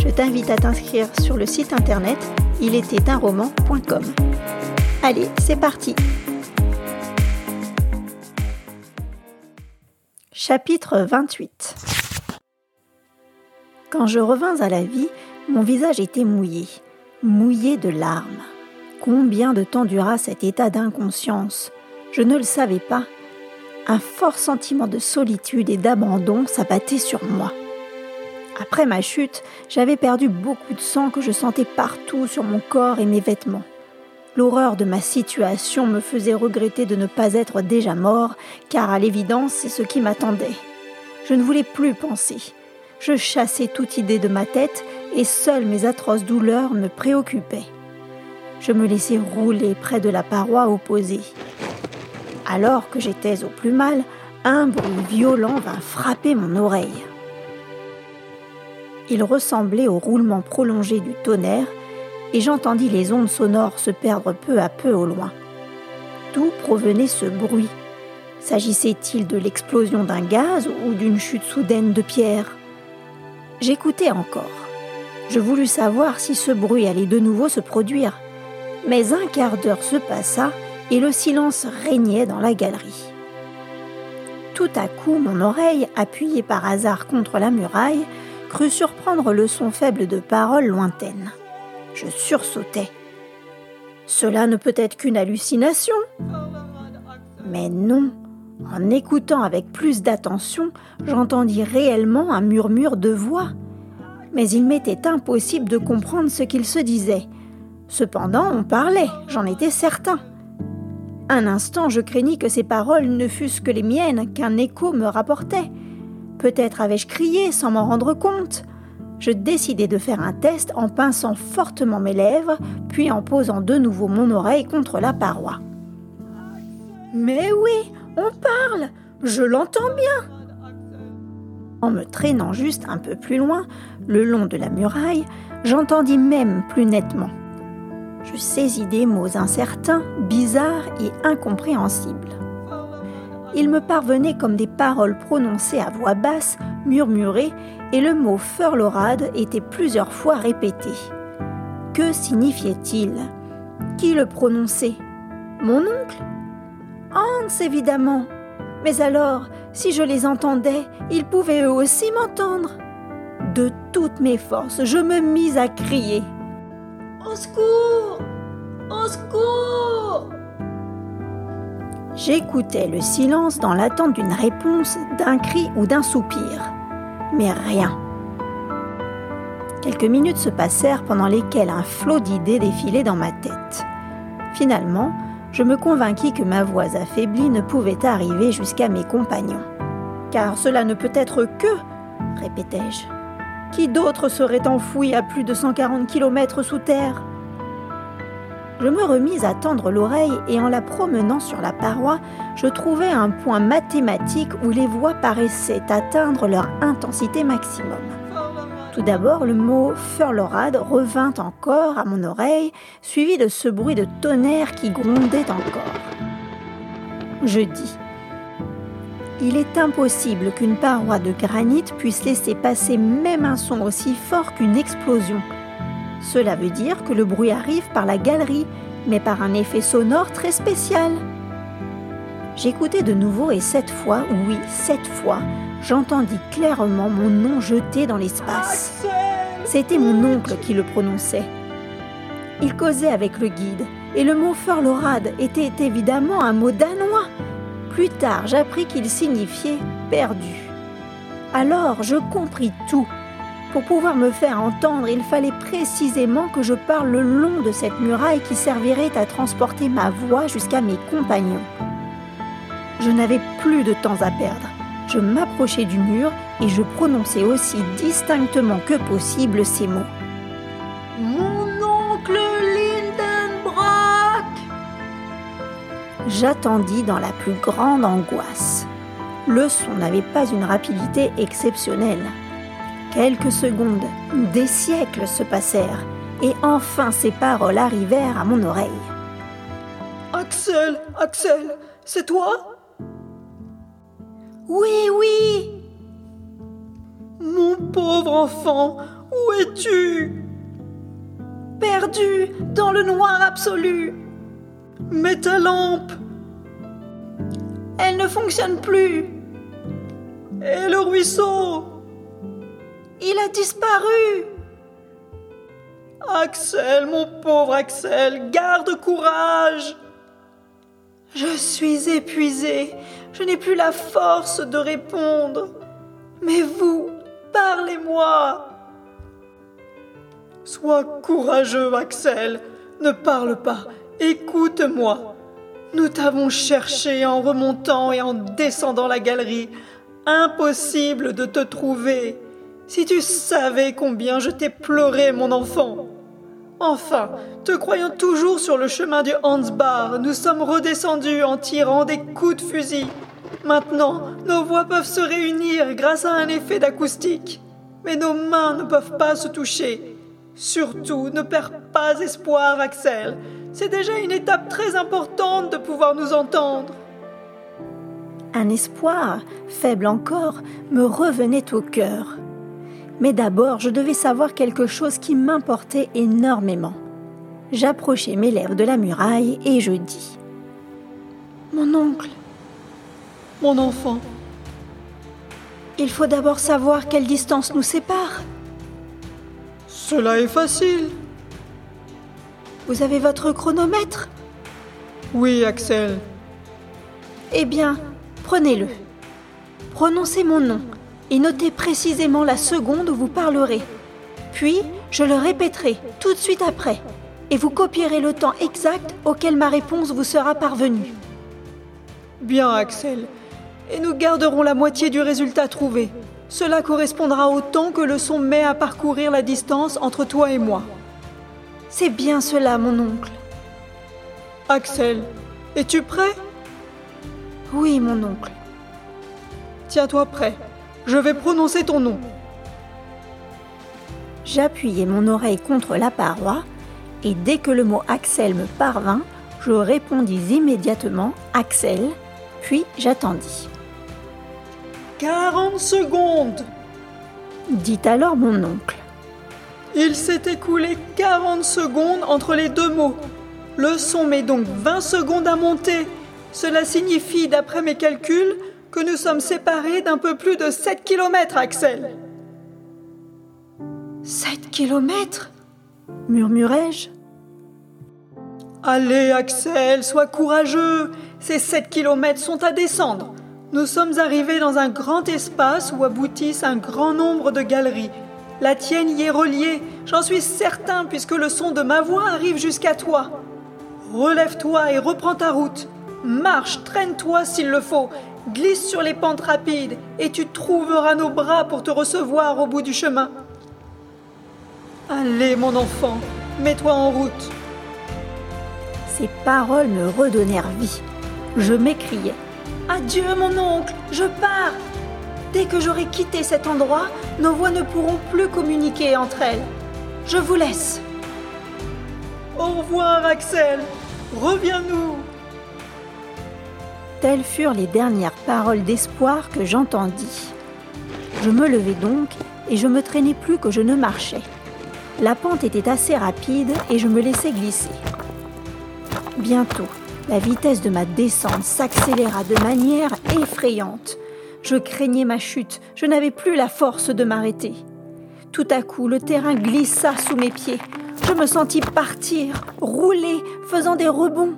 je t'invite à t'inscrire sur le site internet roman.com. Allez, c'est parti Chapitre 28 Quand je revins à la vie, mon visage était mouillé, mouillé de larmes. Combien de temps dura cet état d'inconscience? Je ne le savais pas. Un fort sentiment de solitude et d'abandon s'abattait sur moi. Après ma chute, j'avais perdu beaucoup de sang que je sentais partout sur mon corps et mes vêtements. L'horreur de ma situation me faisait regretter de ne pas être déjà mort, car à l'évidence c'est ce qui m'attendait. Je ne voulais plus penser. Je chassais toute idée de ma tête et seules mes atroces douleurs me préoccupaient. Je me laissais rouler près de la paroi opposée. Alors que j'étais au plus mal, un bruit violent vint frapper mon oreille. Il ressemblait au roulement prolongé du tonnerre, et j'entendis les ondes sonores se perdre peu à peu au loin. D'où provenait ce bruit? S'agissait-il de l'explosion d'un gaz ou d'une chute soudaine de pierre? J'écoutais encore. Je voulus savoir si ce bruit allait de nouveau se produire. Mais un quart d'heure se passa et le silence régnait dans la galerie. Tout à coup, mon oreille, appuyée par hasard contre la muraille, crut surprendre le son faible de paroles lointaines. Je sursautai. Cela ne peut être qu'une hallucination. Mais non. En écoutant avec plus d'attention, j'entendis réellement un murmure de voix. Mais il m'était impossible de comprendre ce qu'il se disait. Cependant, on parlait, j'en étais certain. Un instant, je craignis que ces paroles ne fussent que les miennes, qu'un écho me rapportait. Peut-être avais-je crié sans m'en rendre compte. Je décidai de faire un test en pinçant fortement mes lèvres, puis en posant de nouveau mon oreille contre la paroi. Mais oui, on parle, je l'entends bien. En me traînant juste un peu plus loin, le long de la muraille, j'entendis même plus nettement. Je saisis des mots incertains, bizarres et incompréhensibles il me parvenait comme des paroles prononcées à voix basse, murmurées, et le mot Furlorade était plusieurs fois répété. Que signifiait-il? Qui le prononçait? Mon oncle? Hans, évidemment. Mais alors, si je les entendais, ils pouvaient eux aussi m'entendre. De toutes mes forces, je me mis à crier. Au secours Au secours J'écoutais le silence dans l'attente d'une réponse, d'un cri ou d'un soupir. Mais rien. Quelques minutes se passèrent pendant lesquelles un flot d'idées défilait dans ma tête. Finalement, je me convainquis que ma voix affaiblie ne pouvait arriver jusqu'à mes compagnons. Car cela ne peut être que, répétai-je. Qui d'autre serait enfoui à plus de 140 km sous terre? Je me remis à tendre l'oreille et en la promenant sur la paroi, je trouvai un point mathématique où les voix paraissaient atteindre leur intensité maximum. Tout d'abord, le mot furlorade revint encore à mon oreille, suivi de ce bruit de tonnerre qui grondait encore. Je dis Il est impossible qu'une paroi de granit puisse laisser passer même un son aussi fort qu'une explosion. Cela veut dire que le bruit arrive par la galerie, mais par un effet sonore très spécial. J'écoutais de nouveau et cette fois, oui, cette fois, j'entendis clairement mon nom jeté dans l'espace. C'était mon oncle qui le prononçait. Il causait avec le guide, et le mot Furlorade était évidemment un mot danois. Plus tard, j'appris qu'il signifiait perdu. Alors, je compris tout pour pouvoir me faire entendre, il fallait précisément que je parle le long de cette muraille qui servirait à transporter ma voix jusqu'à mes compagnons. Je n'avais plus de temps à perdre. Je m'approchai du mur et je prononçai aussi distinctement que possible ces mots. Mon oncle Lindenbrock J'attendis dans la plus grande angoisse. Le son n'avait pas une rapidité exceptionnelle. Quelques secondes, des siècles se passèrent, et enfin ces paroles arrivèrent à mon oreille. Axel, Axel, c'est toi? Oui, oui. Mon pauvre enfant, où es-tu? Perdu dans le noir absolu. Mais ta lampe? Elle ne fonctionne plus. Et le ruisseau? Il a disparu Axel, mon pauvre Axel, garde courage Je suis épuisée, je n'ai plus la force de répondre. Mais vous, parlez-moi Sois courageux, Axel. Ne parle pas. Écoute-moi. Nous t'avons cherché en remontant et en descendant la galerie. Impossible de te trouver. Si tu savais combien je t'ai pleuré, mon enfant. Enfin, te croyant toujours sur le chemin du Hansbar, nous sommes redescendus en tirant des coups de fusil. Maintenant, nos voix peuvent se réunir grâce à un effet d'acoustique. Mais nos mains ne peuvent pas se toucher. Surtout, ne perds pas espoir, Axel. C'est déjà une étape très importante de pouvoir nous entendre. Un espoir, faible encore, me revenait au cœur. Mais d'abord, je devais savoir quelque chose qui m'importait énormément. J'approchai mes lèvres de la muraille et je dis Mon oncle, Mon enfant, il faut d'abord savoir quelle distance nous sépare. cela est facile. Vous avez votre chronomètre? Oui, Axel. Eh bien, prenez-le. Prononcez mon nom et notez précisément la seconde où vous parlerez. Puis, je le répéterai tout de suite après, et vous copierez le temps exact auquel ma réponse vous sera parvenue. Bien, Axel. Et nous garderons la moitié du résultat trouvé. Cela correspondra au temps que le son met à parcourir la distance entre toi et moi. C'est bien cela, mon oncle. Axel, es-tu prêt? Oui, mon oncle. Tiens-toi prêt. Je vais prononcer ton nom. J'appuyai mon oreille contre la paroi, et dès que le mot Axel me parvint, je répondis immédiatement Axel, puis j'attendis. 40 secondes Dit alors mon oncle. Il s'est écoulé 40 secondes entre les deux mots. Le son met donc 20 secondes à monter. Cela signifie, d'après mes calculs, que nous sommes séparés d'un peu plus de 7 km, Axel. 7 kilomètres? Murmurai-je. Allez, Axel, sois courageux. Ces 7 km sont à descendre. Nous sommes arrivés dans un grand espace où aboutissent un grand nombre de galeries. La tienne y est reliée, j'en suis certain, puisque le son de ma voix arrive jusqu'à toi. Relève-toi et reprends ta route. Marche, traîne-toi s'il le faut. Glisse sur les pentes rapides et tu trouveras nos bras pour te recevoir au bout du chemin. Allez, mon enfant, mets-toi en route. Ces paroles me redonnèrent vie. Je m'écriai Adieu, mon oncle, je pars Dès que j'aurai quitté cet endroit, nos voix ne pourront plus communiquer entre elles. Je vous laisse. Au revoir, Axel. Reviens-nous. Telles furent les dernières paroles d'espoir que j'entendis. Je me levai donc et je me traînai plus que je ne marchais. La pente était assez rapide et je me laissai glisser. Bientôt, la vitesse de ma descente s'accéléra de manière effrayante. Je craignais ma chute, je n'avais plus la force de m'arrêter. Tout à coup, le terrain glissa sous mes pieds. Je me sentis partir, rouler, faisant des rebonds.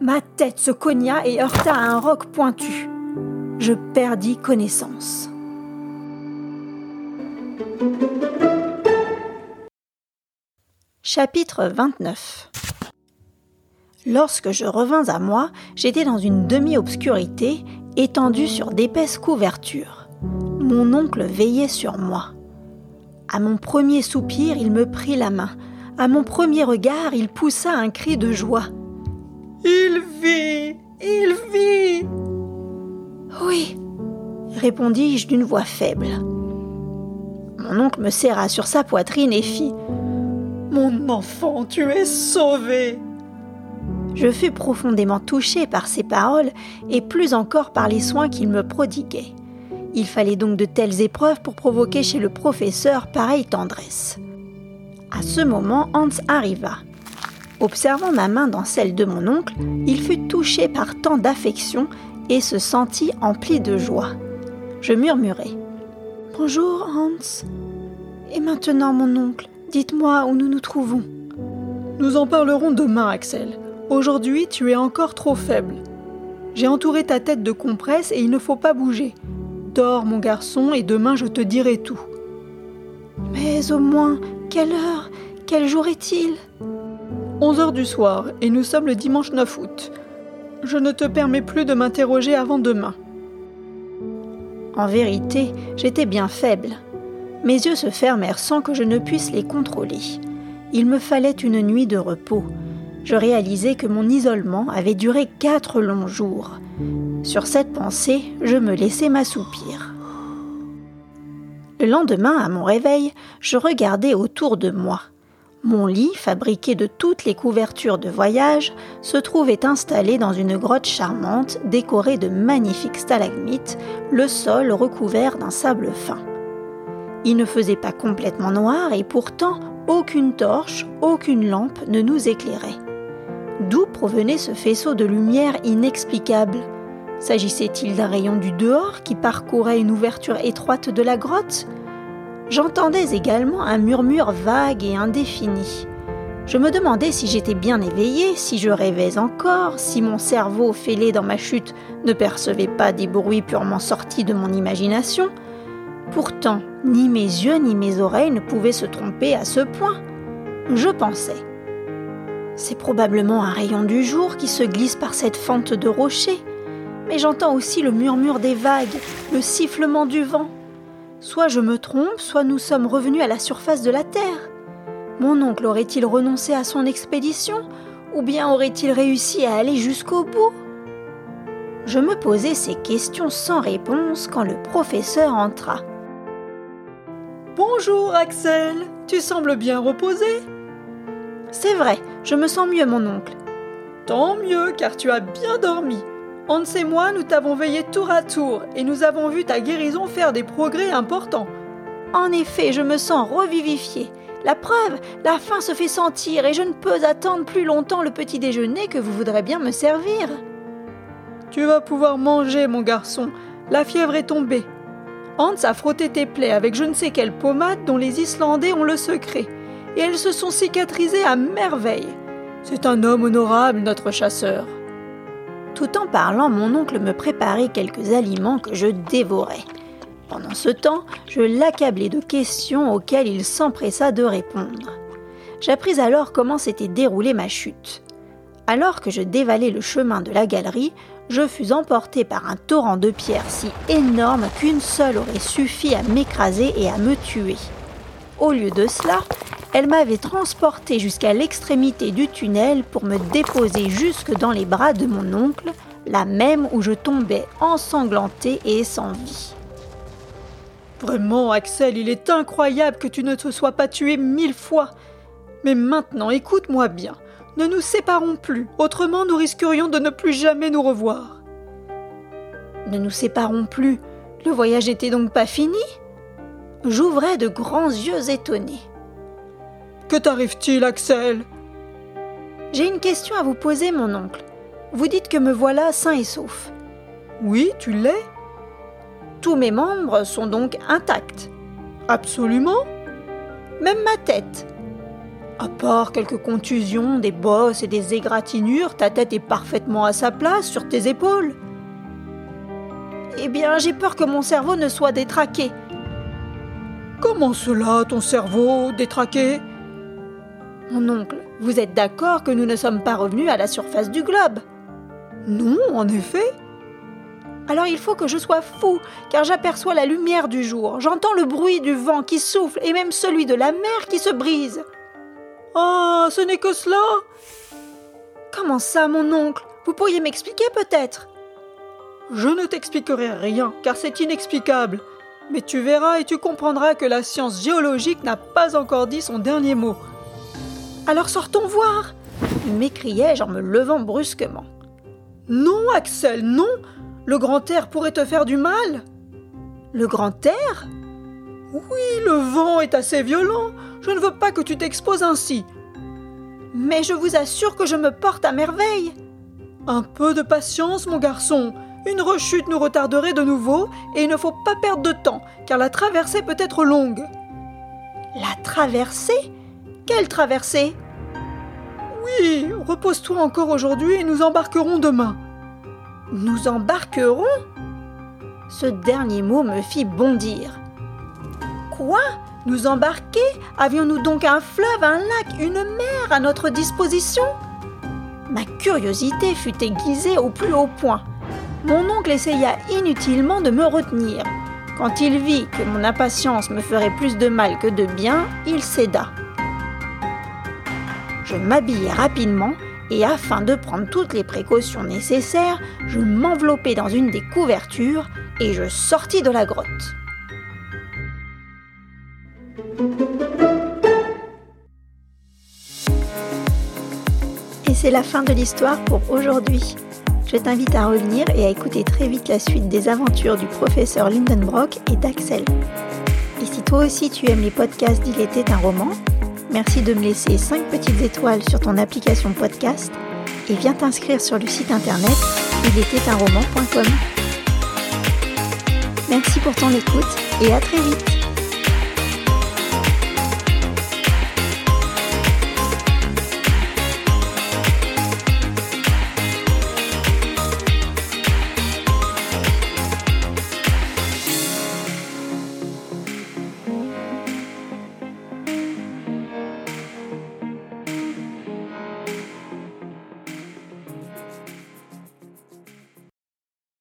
Ma tête se cogna et heurta à un roc pointu. Je perdis connaissance. Chapitre 29 Lorsque je revins à moi, j'étais dans une demi-obscurité, étendue sur d'épaisses couvertures. Mon oncle veillait sur moi. À mon premier soupir, il me prit la main. À mon premier regard, il poussa un cri de joie. Il vit Il vit Oui, répondis-je d'une voix faible. Mon oncle me serra sur sa poitrine et fit Mon enfant, tu es sauvé Je fus profondément touché par ces paroles et plus encore par les soins qu'il me prodiguait. Il fallait donc de telles épreuves pour provoquer chez le professeur pareille tendresse. À ce moment, Hans arriva. Observant ma main dans celle de mon oncle, il fut touché par tant d'affection et se sentit empli de joie. Je murmurai Bonjour, Hans. Et maintenant, mon oncle, dites-moi où nous nous trouvons. Nous en parlerons demain, Axel. Aujourd'hui, tu es encore trop faible. J'ai entouré ta tête de compresse et il ne faut pas bouger. Dors, mon garçon, et demain je te dirai tout. Mais au moins, quelle heure Quel jour est-il? 11 heures du soir, et nous sommes le dimanche 9 août. Je ne te permets plus de m'interroger avant demain. En vérité, j'étais bien faible. Mes yeux se fermèrent sans que je ne puisse les contrôler. Il me fallait une nuit de repos. Je réalisai que mon isolement avait duré quatre longs jours. Sur cette pensée, je me laissai m'assoupir. Le lendemain, à mon réveil, je regardai autour de moi. Mon lit, fabriqué de toutes les couvertures de voyage, se trouvait installé dans une grotte charmante décorée de magnifiques stalagmites, le sol recouvert d'un sable fin. Il ne faisait pas complètement noir et pourtant aucune torche, aucune lampe ne nous éclairait. D'où provenait ce faisceau de lumière inexplicable? S'agissait-il d'un rayon du dehors qui parcourait une ouverture étroite de la grotte? J'entendais également un murmure vague et indéfini. Je me demandais si j'étais bien éveillé, si je rêvais encore, si mon cerveau fêlé dans ma chute ne percevait pas des bruits purement sortis de mon imagination. Pourtant, ni mes yeux ni mes oreilles ne pouvaient se tromper à ce point. Je pensais. C'est probablement un rayon du jour qui se glisse par cette fente de rochers, mais j'entends aussi le murmure des vagues, le sifflement du vent. Soit je me trompe, soit nous sommes revenus à la surface de la Terre. Mon oncle aurait-il renoncé à son expédition ou bien aurait-il réussi à aller jusqu'au bout? Je me posais ces questions sans réponse quand le professeur entra. Bonjour Axel, tu sembles bien reposé. C'est vrai, je me sens mieux mon oncle. Tant mieux car tu as bien dormi. Hans et moi, nous t'avons veillé tour à tour et nous avons vu ta guérison faire des progrès importants. En effet, je me sens revivifié. La preuve, la faim se fait sentir et je ne peux attendre plus longtemps le petit déjeuner que vous voudrez bien me servir. Tu vas pouvoir manger, mon garçon. La fièvre est tombée. Hans a frotté tes plaies avec je ne sais quelle pommade dont les Islandais ont le secret, et elles se sont cicatrisées à merveille. C'est un homme honorable, notre chasseur. Tout en parlant, mon oncle me préparait quelques aliments que je dévorais. Pendant ce temps, je l'accablais de questions auxquelles il s'empressa de répondre. J'appris alors comment s'était déroulée ma chute. Alors que je dévalais le chemin de la galerie, je fus emporté par un torrent de pierres si énorme qu'une seule aurait suffi à m'écraser et à me tuer. Au lieu de cela, elle m'avait transporté jusqu'à l'extrémité du tunnel pour me déposer jusque dans les bras de mon oncle, la même où je tombais ensanglanté et sans vie. Vraiment, Axel, il est incroyable que tu ne te sois pas tué mille fois. Mais maintenant, écoute-moi bien. Ne nous séparons plus, autrement nous risquerions de ne plus jamais nous revoir. Ne nous séparons plus. Le voyage n'était donc pas fini? J'ouvrais de grands yeux étonnés. Que t'arrive-t-il, Axel? J'ai une question à vous poser, mon oncle. Vous dites que me voilà sain et sauf. Oui, tu l'es. Tous mes membres sont donc intacts. Absolument. Même ma tête. À part quelques contusions, des bosses et des égratignures, ta tête est parfaitement à sa place sur tes épaules. Eh bien, j'ai peur que mon cerveau ne soit détraqué. Comment cela, ton cerveau détraqué? Mon oncle, vous êtes d'accord que nous ne sommes pas revenus à la surface du globe? Non, en effet. Alors il faut que je sois fou, car j'aperçois la lumière du jour, j'entends le bruit du vent qui souffle et même celui de la mer qui se brise. Oh, ce n'est que cela? Comment ça, mon oncle? Vous pourriez m'expliquer peut-être? Je ne t'expliquerai rien, car c'est inexplicable. Mais tu verras et tu comprendras que la science géologique n'a pas encore dit son dernier mot. Alors sortons voir m'écriai-je en me levant brusquement. Non, Axel, non Le grand air pourrait te faire du mal Le grand air? Oui, le vent est assez violent. Je ne veux pas que tu t'exposes ainsi. Mais je vous assure que je me porte à merveille. Un peu de patience, mon garçon. Une rechute nous retarderait de nouveau et il ne faut pas perdre de temps, car la traversée peut être longue. La traversée? Traversée Oui, repose-toi encore aujourd'hui et nous embarquerons demain. Nous embarquerons? Ce dernier mot me fit bondir. Quoi? Nous embarquer? Avions-nous donc un fleuve, un lac, une mer à notre disposition? Ma curiosité fut aiguisée au plus haut point. Mon oncle essaya inutilement de me retenir. Quand il vit que mon impatience me ferait plus de mal que de bien, il céda. Je m'habillai rapidement et afin de prendre toutes les précautions nécessaires, je m'enveloppai dans une des couvertures et je sortis de la grotte. Et c'est la fin de l'histoire pour aujourd'hui. Je t'invite à revenir et à écouter très vite la suite des aventures du professeur Lindenbrock et d'Axel. Et si toi aussi tu aimes les podcasts d'Il était un roman, merci de me laisser 5 petites étoiles sur ton application podcast et viens t'inscrire sur le site internet roman.com. Merci pour ton écoute et à très vite